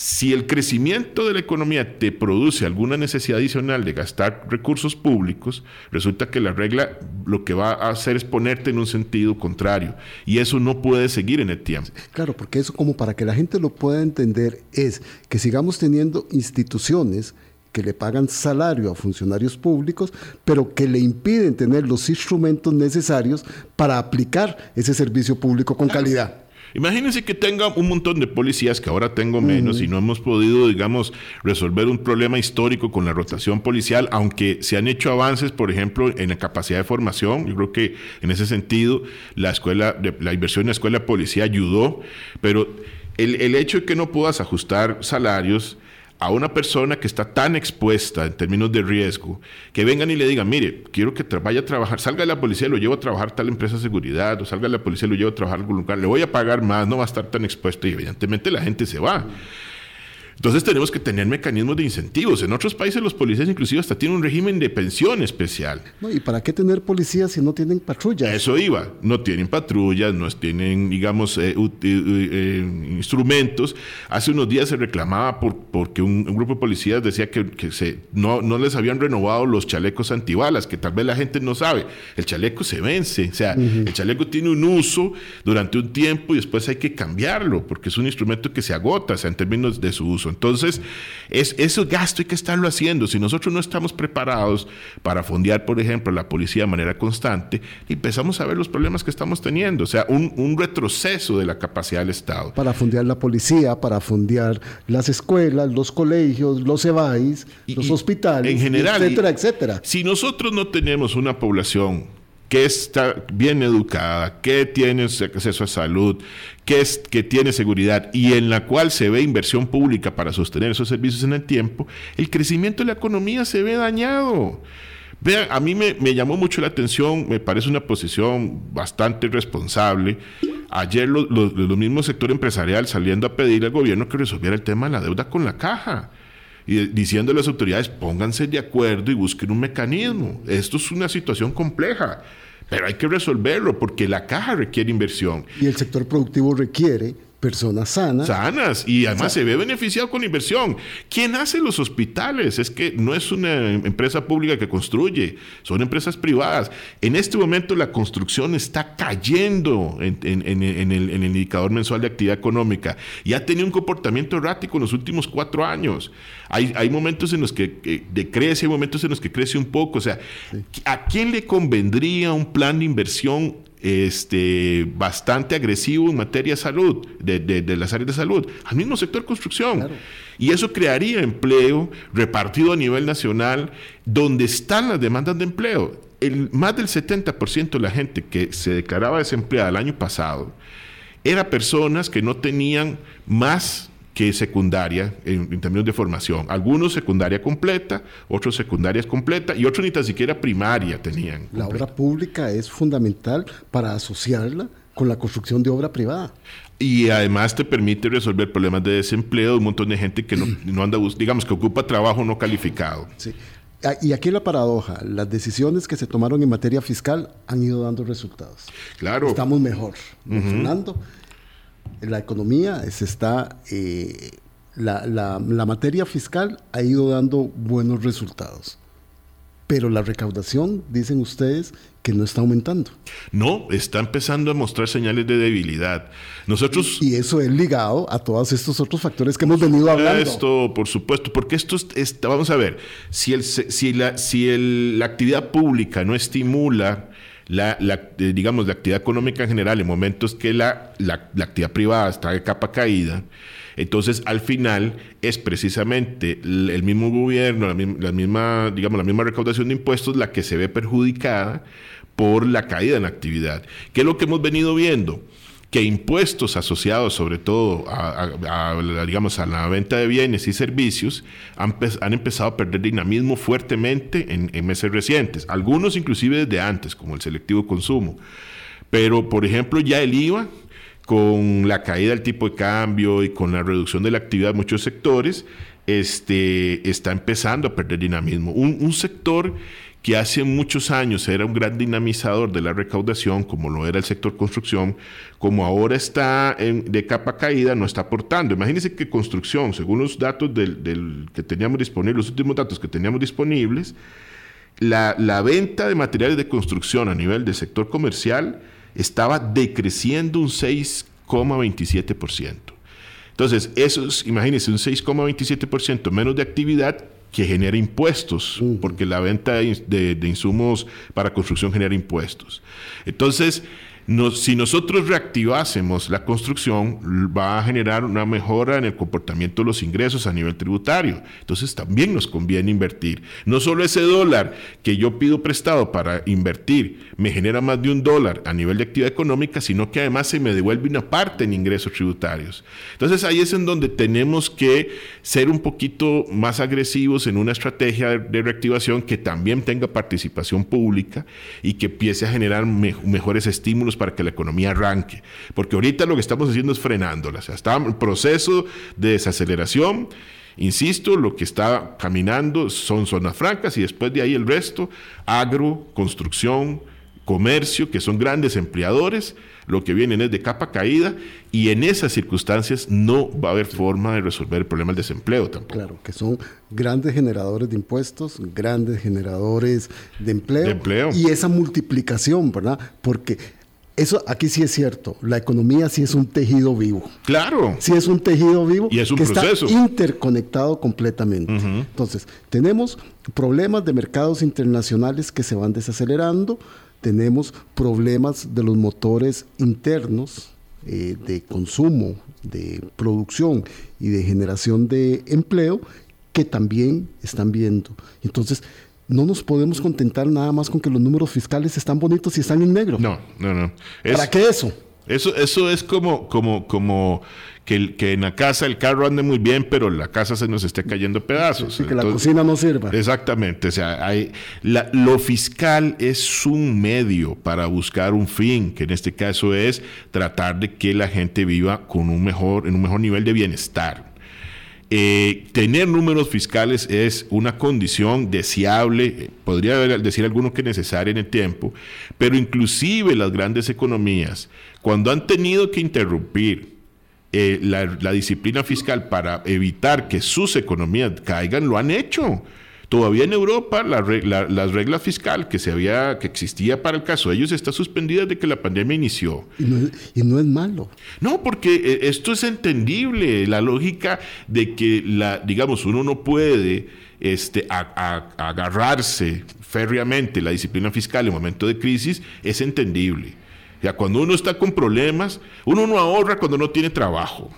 Si el crecimiento de la economía te produce alguna necesidad adicional de gastar recursos públicos, resulta que la regla lo que va a hacer es ponerte en un sentido contrario. Y eso no puede seguir en el tiempo.
Claro, porque eso como para que la gente lo pueda entender es que sigamos teniendo instituciones que le pagan salario a funcionarios públicos, pero que le impiden tener los instrumentos necesarios para aplicar ese servicio público con calidad.
Imagínense que tenga un montón de policías, que ahora tengo menos, y no hemos podido, digamos, resolver un problema histórico con la rotación policial, aunque se han hecho avances, por ejemplo, en la capacidad de formación. Yo creo que en ese sentido la escuela, la inversión en la escuela de policía ayudó, pero el, el hecho de que no puedas ajustar salarios a una persona que está tan expuesta en términos de riesgo, que vengan y le digan, mire, quiero que vaya a trabajar, salga de la policía, lo llevo a trabajar a tal empresa de seguridad, o salga de la policía, lo llevo a trabajar en algún lugar, le voy a pagar más, no va a estar tan expuesto y evidentemente la gente se va. Entonces tenemos que tener mecanismos de incentivos. En otros países los policías inclusive hasta tienen un régimen de pensión especial.
¿Y para qué tener policías si no tienen patrullas?
Eso iba. No tienen patrullas, no tienen, digamos, eh, eh, instrumentos. Hace unos días se reclamaba por, porque un, grupo de policías decía que, se, no, no, les habían renovado los chalecos antibalas, que tal vez la gente no sabe. El chaleco se vence. O sea, el chaleco tiene un uso durante un tiempo y después hay que cambiarlo porque es un instrumento que se agota, o sea, en términos de su uso. Entonces, es, ese gasto hay que estarlo haciendo. Si nosotros no estamos preparados para fondear, por ejemplo, la policía de manera constante, empezamos a ver los problemas que estamos teniendo. O sea, un, retroceso de la capacidad del Estado.
Para fondear la policía, para fondear las escuelas, los colegios, los EBAIS, los hospitales,
en general,
etcétera, etcétera.
Si nosotros no tenemos una población que está bien educada, que tiene acceso a salud, que, es, que tiene seguridad y en la cual se ve inversión pública para sostener esos servicios en el tiempo, el crecimiento de la economía se ve dañado. Vean, a mí me, llamó mucho la atención, me parece una posición bastante responsable. Ayer los mismos sector empresarial saliendo a pedir al gobierno que resolviera el tema de la deuda con la caja y diciendo a las autoridades pónganse de acuerdo y busquen un mecanismo. Esto es una situación compleja, pero hay que resolverlo porque la caja requiere inversión.
Y el sector productivo requiere personas sanas.
Sanas, y además se ve beneficiado con inversión. ¿Quién hace los hospitales? Es que no es una empresa pública que construye, son empresas privadas. En este momento la construcción está cayendo en, el, indicador mensual de actividad económica y ha tenido un comportamiento errático en los últimos cuatro años. Hay, hay momentos en los que decrece, hay momentos en los que crece un poco. O sea, ¿a quién le convendría un plan de inversión este, bastante agresivo en materia de salud, de, las áreas de salud, al mismo sector construcción. Y eso crearía empleo repartido a nivel nacional, donde están las demandas de empleo. El, más del 70% de la gente que se declaraba desempleada el año pasado era personas que no tenían más que secundaria en, términos de formación. Algunos secundaria completa, otros secundarias completa y otros ni tan siquiera primaria tenían.
La obra pública es fundamental para asociarla con la construcción de obra privada.
Y además te permite resolver problemas de desempleo de un montón de gente que no, no anda, digamos, que ocupa trabajo no calificado.
Sí. Ah, y aquí la paradoja, las decisiones que se tomaron en materia fiscal han ido dando resultados.
Claro.
Estamos mejor funcionando la economía se está, eh, la, la, materia fiscal ha ido dando buenos resultados. Pero la recaudación, dicen ustedes, que no está aumentando.
No, está empezando a mostrar señales de debilidad. Nosotros...
Y eso es ligado a todos estos otros factores que hemos venido hablando.
Esto, por supuesto, porque esto es, vamos a ver, si, el, si, la, si el, la actividad pública no estimula la, eh, digamos, la actividad económica en general en momentos que la, la, actividad privada está de capa caída, entonces al final es precisamente el mismo gobierno, la misma, digamos, la misma recaudación de impuestos la que se ve perjudicada por la caída en actividad. ¿Qué es lo que hemos venido viendo? Que impuestos asociados sobre todo a, digamos, a la venta de bienes y servicios han, empezado a perder dinamismo fuertemente en, en, meses recientes, algunos inclusive desde antes, como el selectivo consumo. Pero, por ejemplo, ya el IVA, con la caída del tipo de cambio y con la reducción de la actividad de muchos sectores, este, está empezando a perder dinamismo. Un, sector que hace muchos años era un gran dinamizador de la recaudación, como lo era el sector construcción, como ahora está de capa caída, no está aportando. Imagínense que construcción, según los datos que teníamos disponibles, los últimos datos que teníamos disponibles, la, la venta de materiales de construcción a nivel del sector comercial estaba decreciendo un 6,27%. Entonces, eso es, imagínense, un 6,27% menos de actividad que genera impuestos, porque la venta de, de, insumos para construcción genera impuestos. Entonces, si nosotros reactivásemos la construcción, va a generar una mejora en el comportamiento de los ingresos a nivel tributario. Entonces también nos conviene invertir. No solo ese dólar que yo pido prestado para invertir me genera más de un dólar a nivel de actividad económica, sino que además se me devuelve una parte en ingresos tributarios. Entonces ahí es en donde tenemos que ser un poquito más agresivos en una estrategia de reactivación que también tenga participación pública y que empiece a generar mejores estímulos para que la economía arranque. Porque ahorita lo que estamos haciendo es frenándola. O sea, está en proceso de desaceleración. Insisto, lo que está caminando son zonas francas y después de ahí el resto, agro, construcción, comercio, que son grandes empleadores, lo que vienen es de capa caída y en esas circunstancias no va a haber forma de resolver el problema del desempleo tampoco.
Claro, que son grandes generadores de impuestos, grandes generadores de empleo, de empleo. y esa multiplicación, ¿verdad? Porque eso aquí sí es cierto. La economía sí es un tejido vivo.
Claro.
Sí es un tejido vivo
y es un
que
proceso.
está interconectado completamente. Entonces, tenemos problemas de mercados internacionales que se van desacelerando, tenemos problemas de los motores internos eh, de consumo, de producción y de generación de empleo que también están viendo. Entonces, no nos podemos contentar nada más con que los números fiscales están bonitos y están en negro.
No, no, no.
¿Para qué eso?
Eso, eso es como, como, como que, que, en la casa el carro ande muy bien, pero la casa se nos esté cayendo pedazos.
Y que la cocina no sirva.
Exactamente. O sea, hay, lo fiscal es un medio para buscar un fin, que en este caso es tratar de que la gente viva con un mejor, en un mejor nivel de bienestar. Eh, tener números fiscales es una condición deseable, eh, podría decir alguno que necesaria en el tiempo, pero inclusive las grandes economías, cuando han tenido que interrumpir eh, la, disciplina fiscal para evitar que sus economías caigan, lo han hecho. Todavía en Europa la, regla fiscal que, se había, que existía para el caso de ellos está suspendida desde que la pandemia inició.
Y no, es malo.
No, porque eh, esto es entendible. La lógica de que, la, digamos, uno no puede este, agarrarse férreamente la disciplina fiscal en momento de crisis es entendible. Ya cuando uno está con problemas, uno no ahorra cuando no tiene trabajo.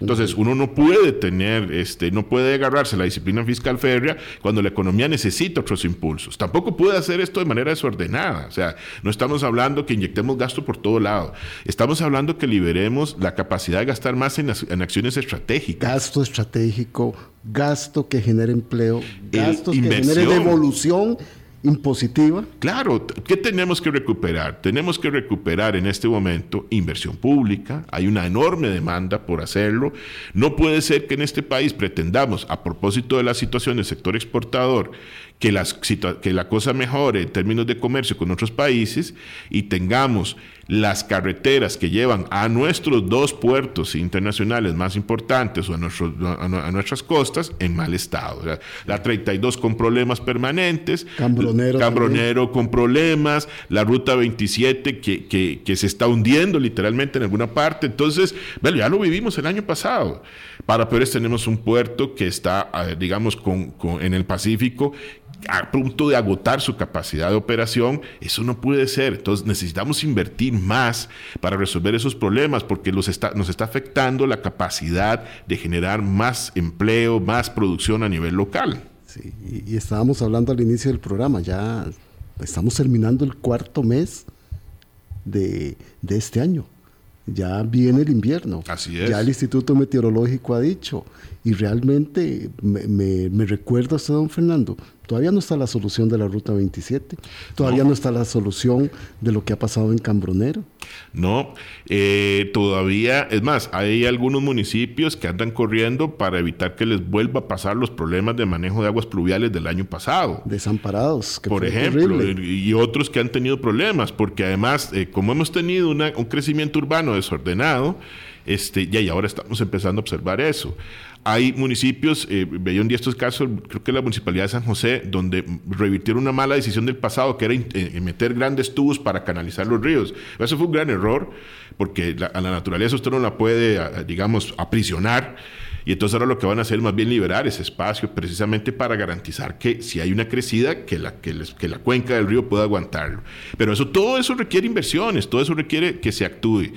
Entonces, uno no puede tener, este, no puede agarrarse la disciplina fiscal férrea cuando la economía necesita otros impulsos. Tampoco puede hacer esto de manera desordenada. O sea, no estamos hablando que inyectemos gasto por todo lado. Estamos hablando que liberemos la capacidad de gastar más en, acciones estratégicas.
Gasto estratégico, gasto que genere empleo, gasto que genere devolución impositiva.
Claro, ¿qué tenemos que recuperar? Tenemos que recuperar en este momento inversión pública, hay una enorme demanda por hacerlo. No puede ser que en este país pretendamos, a propósito de la situación del sector exportador, que, que la cosa mejore en términos de comercio con otros países y tengamos las carreteras que llevan a nuestros dos puertos internacionales más importantes o a, nuestros, a, nuestras costas en mal estado. la 32 con problemas permanentes,
Cambronero,
Cambronero con problemas, la ruta 27 que, que, que, se está hundiendo literalmente en alguna parte. Entonces, bueno, ya lo vivimos el año pasado. Para Pérez tenemos un puerto que está, eh, digamos, con, en el Pacífico a punto de agotar su capacidad de operación, eso no puede ser. Entonces necesitamos invertir más para resolver esos problemas porque los está, nos está afectando la capacidad de generar más empleo, más producción a nivel local.
Sí, y, estábamos hablando al inicio del programa, ya estamos terminando el cuarto mes de, de este año ya viene el invierno.
Así es.
Ya el Instituto Meteorológico ha dicho. Y realmente me, me, recuerda usted, don Fernando, todavía no está la solución de la Ruta 27, todavía no, está la solución de lo que ha pasado en Cambronero.
No, eh, todavía, es más, hay algunos municipios que andan corriendo para evitar que les vuelva a pasar los problemas de manejo de aguas pluviales del año pasado.
Desamparados.
Que Por ejemplo, y otros que han tenido problemas, porque además, eh, como hemos tenido un crecimiento urbano desordenado, este, ya y ahora estamos empezando a observar eso. Hay municipios, eh, veía un día estos casos, creo que la municipalidad de San José, donde revirtieron una mala decisión del pasado, que era eh, meter grandes tubos para canalizar los ríos. Eso fue un gran error, porque a la naturaleza usted no la puede, digamos, aprisionar. Y entonces ahora lo que van a hacer es más bien liberar ese espacio precisamente para garantizar que si hay una crecida, que la, que la cuenca del río pueda aguantarlo. Pero eso, todo eso requiere inversiones, todo eso requiere que se actúe.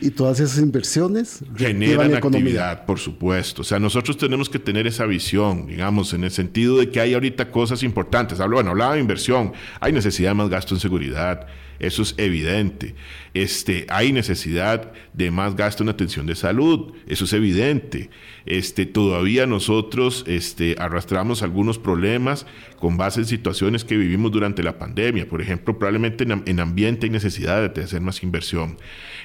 Y todas esas inversiones
generan actividad, por supuesto. O sea, nosotros tenemos que tener esa visión, digamos, en el sentido de que hay ahorita cosas importantes. Hablo, bueno, hablaba de inversión, hay necesidad de más gasto en seguridad, eso es evidente. Este, hay necesidad de más gasto en atención de salud, eso es evidente. Este, todavía nosotros este, arrastramos algunos problemas con base en situaciones que vivimos durante la pandemia. Por ejemplo, probablemente en, en ambiente hay necesidad de hacer más inversión.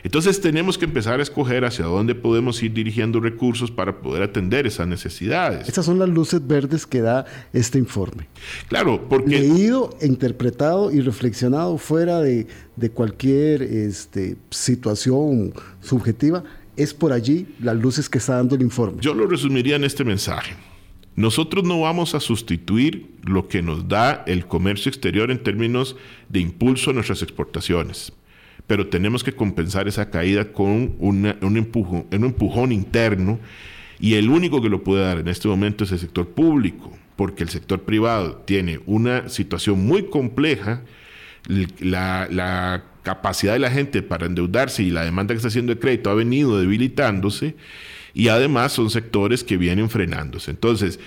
Entonces tenemos que empezar a escoger hacia dónde podemos ir dirigiendo recursos para poder atender esas necesidades.
Estas son las luces verdes que da este informe.
Claro, porque...
Leído, interpretado y reflexionado fuera de, de cualquier este, situación subjetiva, es por allí las luces que está dando el informe.
Yo lo resumiría en este mensaje. Nosotros no vamos a sustituir lo que nos da el comercio exterior en términos de impulso a nuestras exportaciones pero tenemos que compensar esa caída con un, empujón, un empujón interno y el único que lo puede dar en este momento es el sector público, porque el sector privado tiene una situación muy compleja, la, capacidad de la gente para endeudarse y la demanda que está haciendo de crédito ha venido debilitándose y además son sectores que vienen frenándose. Entonces,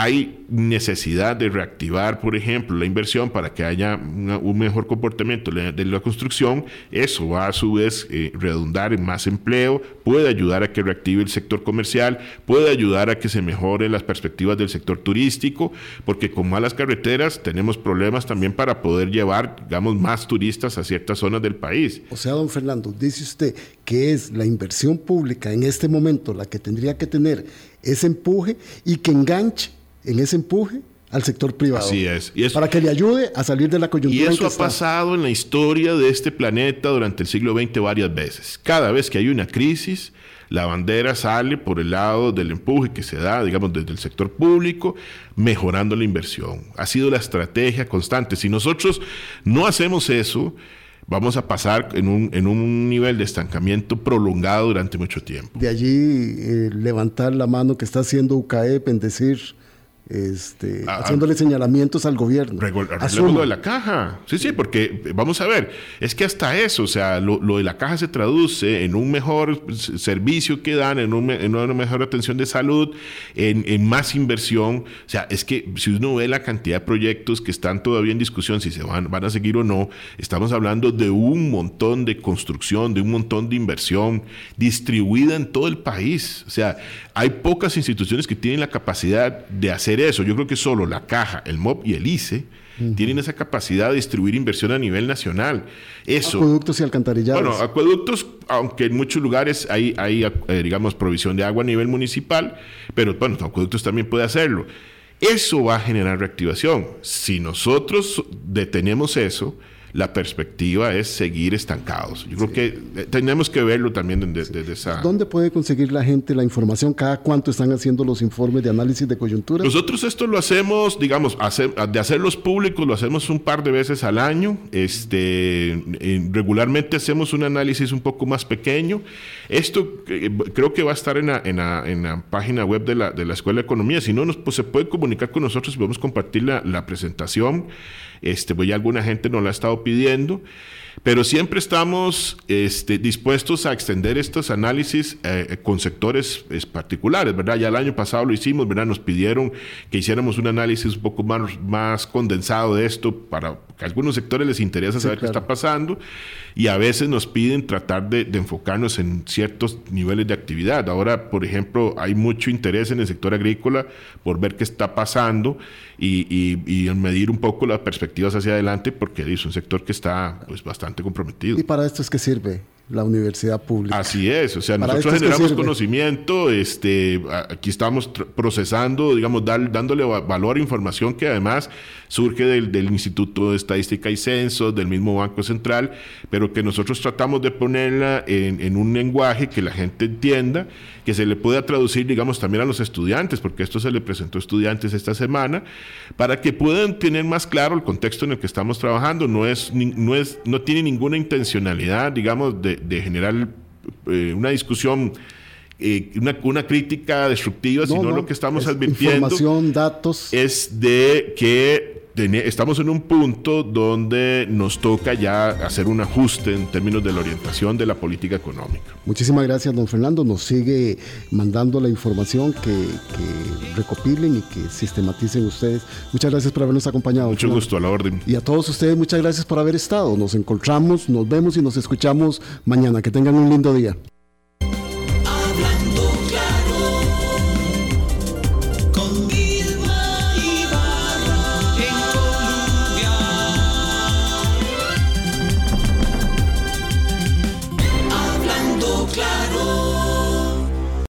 hay necesidad de reactivar, por ejemplo, la inversión para que haya un mejor comportamiento de la construcción. Eso va a su vez eh, redundar en más empleo, puede ayudar a que reactive el sector comercial, puede ayudar a que se mejoren las perspectivas del sector turístico, porque con malas carreteras tenemos problemas también para poder llevar, digamos, más turistas a ciertas zonas del país.
O sea, don Fernando, dice usted que es la inversión pública en este momento la que tendría que tener ese empuje y que enganche en ese empuje al sector privado.
Así es.
para que le ayude a salir de la coyuntura.
Y eso ha pasado en la historia de este planeta durante el siglo XX varias veces. Cada vez que hay una crisis, la bandera sale por el lado del empuje que se da, digamos, desde el sector público, mejorando la inversión. Ha sido la estrategia constante. Si nosotros no hacemos eso, vamos a pasar en un, en un nivel de estancamiento prolongado durante mucho tiempo.
De allí eh, levantar la mano que está haciendo UCAEP en decir este, ah, ah. haciéndole señalamientos al gobierno.
lo de la caja. Sí, sí, porque vamos a ver, es que hasta eso, o sea, lo, de la caja se traduce en un mejor servicio que dan, en, una mejor atención de salud, en, más inversión. O sea, es que si uno ve la cantidad de proyectos que están todavía en discusión, si se van, van a seguir o no, estamos hablando de un montón de construcción, de un montón de inversión distribuida en todo el país. O sea, hay pocas instituciones que tienen la capacidad de hacer eso. Yo creo que solo la Caja, el MOB y el ICE tienen esa capacidad de distribuir inversión a nivel nacional. Eso.
Acueductos y alcantarillados.
Bueno, acueductos, aunque en muchos lugares hay, hay eh, digamos, provisión de agua a nivel municipal, pero bueno, acueductos también puede hacerlo. Eso va a generar reactivación. Si nosotros detenemos eso, la perspectiva es seguir estancados. Yo creo que eh, tenemos que verlo también desde, esa...
¿Dónde puede conseguir la gente la información? ¿Cada cuánto están haciendo los informes de análisis de coyuntura?
Nosotros esto lo hacemos, digamos, de hacerlos públicos, lo hacemos un par de veces al año. Este, regularmente hacemos un análisis un poco más pequeño. Esto eh, creo que va a estar en la, en la, página web de la, de la Escuela de Economía. Si no, nos, pues se puede comunicar con nosotros y podemos compartir la, la presentación. Este, pues ya alguna gente nos la ha estado pidiendo. Pero siempre estamos este, dispuestos a extender estos análisis eh, con sectores particulares, ¿verdad? Ya el año pasado lo hicimos, ¿verdad? Nos pidieron que hiciéramos un análisis un poco más, más condensado de esto para que a algunos sectores les interesa saber qué está pasando y a veces nos piden tratar de, enfocarnos en ciertos niveles de actividad. Ahora, por ejemplo, hay mucho interés en el sector agrícola por ver qué está pasando y, y, medir un poco las perspectivas hacia adelante porque es un sector que está pues, bastante
¿Y para esto es que sirve? La universidad pública.
Así es, o sea, nosotros generamos conocimiento, este, aquí estamos procesando, digamos, dándole valor a información que además surge del, Instituto de Estadística y Censos, del mismo Banco Central, pero que nosotros tratamos de ponerla en, en un lenguaje que la gente entienda, que se le pueda traducir, digamos, también a los estudiantes, porque esto se le presentó a estudiantes esta semana, para que puedan tener más claro el contexto en el que estamos trabajando. No, es, no, es, no tiene ninguna intencionalidad, digamos, de, de generar eh, una discusión eh, una, una, crítica destructiva, sino lo que estamos advirtiendo
información, datos.
es de que estamos en un punto donde nos toca ya hacer un ajuste en términos de la orientación de la política económica.
Muchísimas gracias, don Fernando. Nos sigue mandando la información que, que recopilen y que sistematicen ustedes. Muchas gracias por habernos acompañado.
Mucho gusto, a la orden.
Y a todos ustedes, muchas gracias por haber estado. Nos encontramos, nos vemos y nos escuchamos mañana. Que tengan un lindo día.